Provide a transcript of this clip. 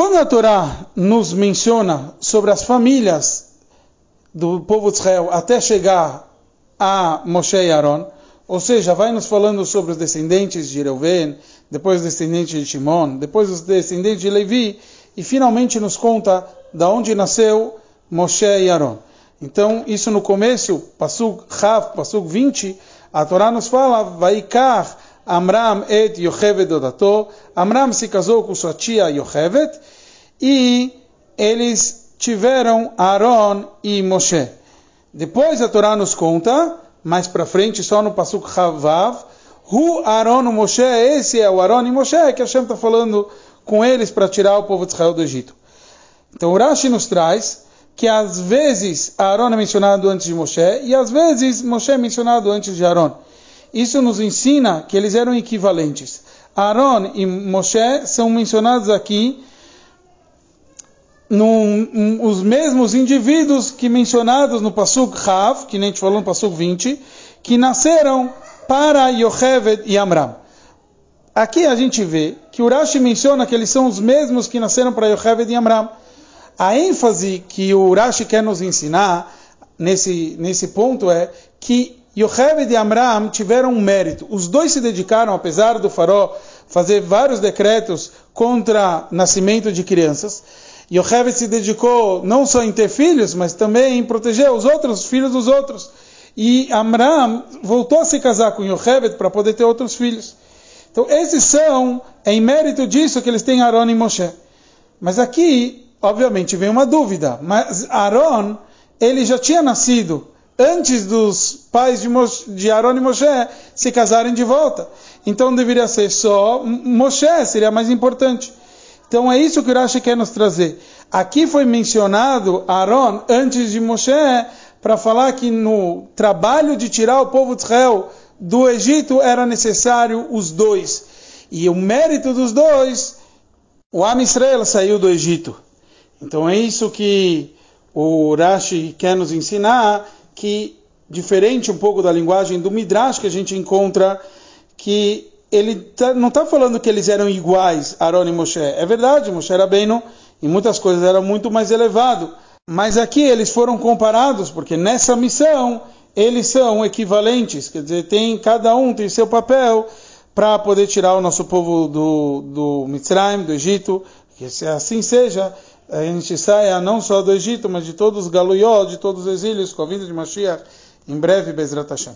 Quando a Torá nos menciona sobre as famílias do povo de Israel até chegar a Moshe e Aaron, ou seja, vai nos falando sobre os descendentes de Reuven, depois os descendentes de Shimon, depois os descendentes de Levi, e finalmente nos conta da onde nasceu Moshe e Aaron. Então, isso no começo, Pasuk Chav, Pasuk 20, a Torá nos fala, Vaikar Amram et Yochevet Odato, Amram se casou com sua tia Yochevet, e eles tiveram Aaron e Moshe. Depois a Torá nos conta, mais para frente, só no Pasuk Chavav, Hu Aaron e Moshe, esse é o Aaron e Moshe, que Hashem está falando com eles para tirar o povo de Israel do Egito. Então Rashi nos traz que às vezes Aaron é mencionado antes de Moshe e às vezes Moshe é mencionado antes de Aaron. Isso nos ensina que eles eram equivalentes. Aaron e Moshe são mencionados aqui num, os mesmos indivíduos que mencionados no Pasuk Chav, que nem a gente falou no Pasuk 20, que nasceram para Yocheved e Amram. Aqui a gente vê que o Rashi menciona que eles são os mesmos que nasceram para Yocheved e Amram. A ênfase que o Rashi quer nos ensinar nesse, nesse ponto é que Yocheved e Amram tiveram um mérito. Os dois se dedicaram, apesar do faró fazer vários decretos contra nascimento de crianças, Yocheved se dedicou não só em ter filhos, mas também em proteger os outros, os filhos dos outros. E Amram voltou a se casar com Yocheved para poder ter outros filhos. Então, esses são, é em mérito disso que eles têm Aaron e Moshe. Mas aqui, obviamente, vem uma dúvida. Mas Aaron, ele já tinha nascido antes dos pais de, Moshe, de Aaron e Moshe se casarem de volta. Então deveria ser só Moshe, seria mais importante. Então é isso que o Rashi quer nos trazer. Aqui foi mencionado Aaron antes de Moshe para falar que no trabalho de tirar o povo de Israel do Egito era necessário os dois. E o mérito dos dois, o Am Israel saiu do Egito. Então é isso que o Rashi quer nos ensinar, que diferente um pouco da linguagem do Midrash que a gente encontra, que ele tá, não está falando que eles eram iguais, Aaron e Moshe. É verdade, Moshe era bem no, em muitas coisas era muito mais elevado. Mas aqui eles foram comparados, porque nessa missão eles são equivalentes, quer dizer, tem, cada um tem seu papel para poder tirar o nosso povo do, do Mitzrayim, do Egito, que se assim seja, a gente saia não só do Egito, mas de todos os galuyó, de todos os exílios, com a vinda de Mashiach, em breve, Bezrat Hashem.